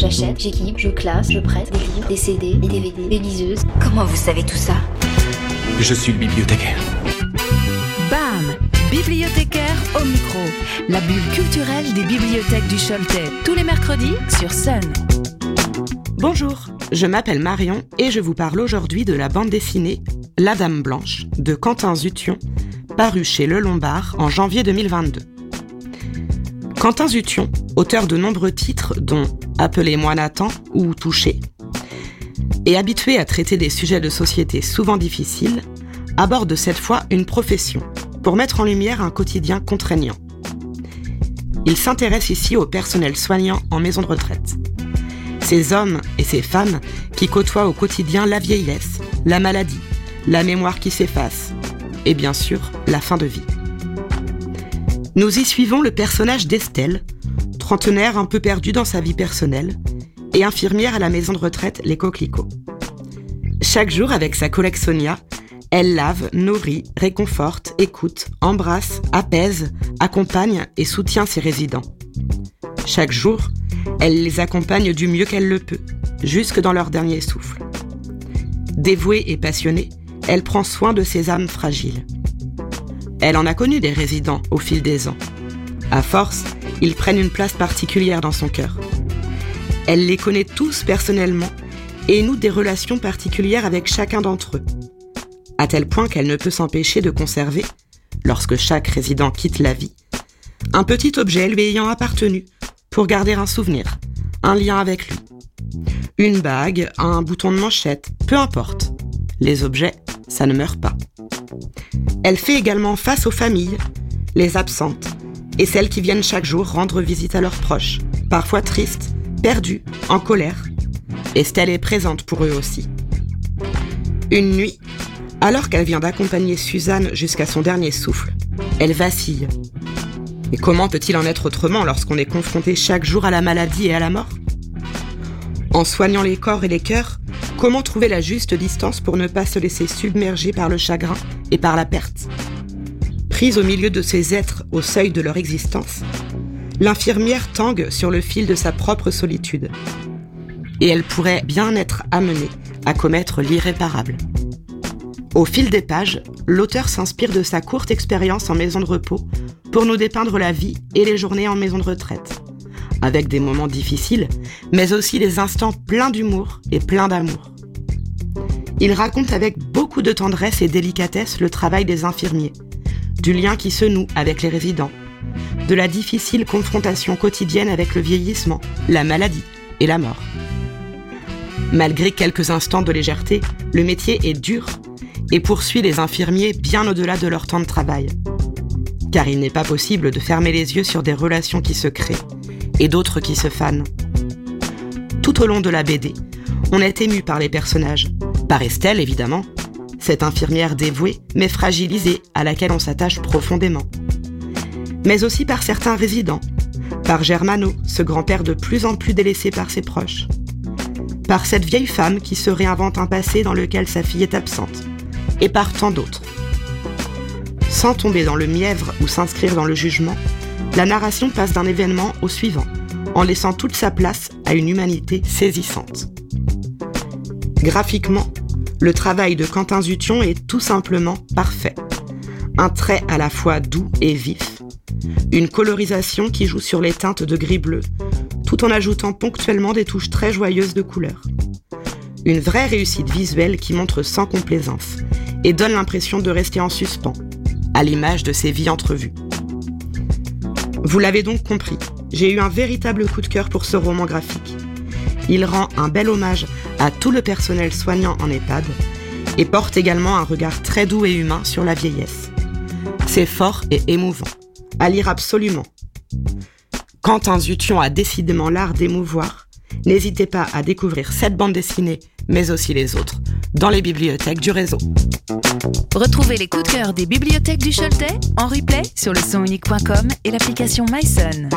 J'achète, j'équipe, je classe, je prête des livres, des CD, des DVD, des liseuses. Comment vous savez tout ça? Je suis le bibliothécaire. BAM Bibliothécaire au micro. La bulle culturelle des bibliothèques du Choletais. Tous les mercredis sur Sun. Bonjour, je m'appelle Marion et je vous parle aujourd'hui de la bande dessinée La Dame Blanche de Quentin Zution, paru chez Le Lombard en janvier 2022. Quentin Zution, auteur de nombreux titres dont Appelez-moi Nathan ou Touché, et habitué à traiter des sujets de société souvent difficiles, aborde cette fois une profession pour mettre en lumière un quotidien contraignant. Il s'intéresse ici au personnel soignant en maison de retraite. Ces hommes et ces femmes qui côtoient au quotidien la vieillesse, la maladie, la mémoire qui s'efface et bien sûr la fin de vie. Nous y suivons le personnage d'Estelle, un peu perdue dans sa vie personnelle, et infirmière à la maison de retraite Les Coquelicots. Chaque jour, avec sa collègue Sonia, elle lave, nourrit, réconforte, écoute, embrasse, apaise, accompagne et soutient ses résidents. Chaque jour, elle les accompagne du mieux qu'elle le peut, jusque dans leur dernier souffle. Dévouée et passionnée, elle prend soin de ses âmes fragiles. Elle en a connu des résidents au fil des ans. À force, ils prennent une place particulière dans son cœur. Elle les connaît tous personnellement et noue des relations particulières avec chacun d'entre eux. À tel point qu'elle ne peut s'empêcher de conserver, lorsque chaque résident quitte la vie, un petit objet lui ayant appartenu pour garder un souvenir, un lien avec lui. Une bague, un bouton de manchette, peu importe. Les objets, ça ne meurt pas. Elle fait également face aux familles, les absentes, et celles qui viennent chaque jour rendre visite à leurs proches, parfois tristes, perdus, en colère. Estelle est présente pour eux aussi. Une nuit, alors qu'elle vient d'accompagner Suzanne jusqu'à son dernier souffle, elle vacille. Et comment peut-il en être autrement lorsqu'on est confronté chaque jour à la maladie et à la mort? En soignant les corps et les cœurs, comment trouver la juste distance pour ne pas se laisser submerger par le chagrin et par la perte? Prise au milieu de ces êtres au seuil de leur existence, l'infirmière tangue sur le fil de sa propre solitude. Et elle pourrait bien être amenée à commettre l'irréparable. Au fil des pages, l'auteur s'inspire de sa courte expérience en maison de repos pour nous dépeindre la vie et les journées en maison de retraite, avec des moments difficiles, mais aussi des instants pleins d'humour et pleins d'amour. Il raconte avec beaucoup de tendresse et délicatesse le travail des infirmiers, du lien qui se noue avec les résidents, de la difficile confrontation quotidienne avec le vieillissement, la maladie et la mort. Malgré quelques instants de légèreté, le métier est dur et poursuit les infirmiers bien au-delà de leur temps de travail. Car il n'est pas possible de fermer les yeux sur des relations qui se créent et d'autres qui se fanent. Tout au long de la BD, on est ému par les personnages. Par Estelle, évidemment, cette infirmière dévouée mais fragilisée à laquelle on s'attache profondément. Mais aussi par certains résidents. Par Germano, ce grand-père de plus en plus délaissé par ses proches. Par cette vieille femme qui se réinvente un passé dans lequel sa fille est absente et par tant d'autres. Sans tomber dans le mièvre ou s'inscrire dans le jugement, la narration passe d'un événement au suivant, en laissant toute sa place à une humanité saisissante. Graphiquement, le travail de Quentin Zution est tout simplement parfait. Un trait à la fois doux et vif, une colorisation qui joue sur les teintes de gris-bleu, tout en ajoutant ponctuellement des touches très joyeuses de couleurs. Une vraie réussite visuelle qui montre sans complaisance et donne l'impression de rester en suspens, à l'image de ces vies entrevues. Vous l'avez donc compris, j'ai eu un véritable coup de cœur pour ce roman graphique. Il rend un bel hommage à tout le personnel soignant en EHPAD et porte également un regard très doux et humain sur la vieillesse. C'est fort et émouvant, à lire absolument. Quentin Zution a décidément l'art d'émouvoir. N'hésitez pas à découvrir cette bande dessinée, mais aussi les autres, dans les bibliothèques du réseau. Retrouvez les coups de cœur des bibliothèques du Choletais en replay sur le sonunique.com et l'application MySun.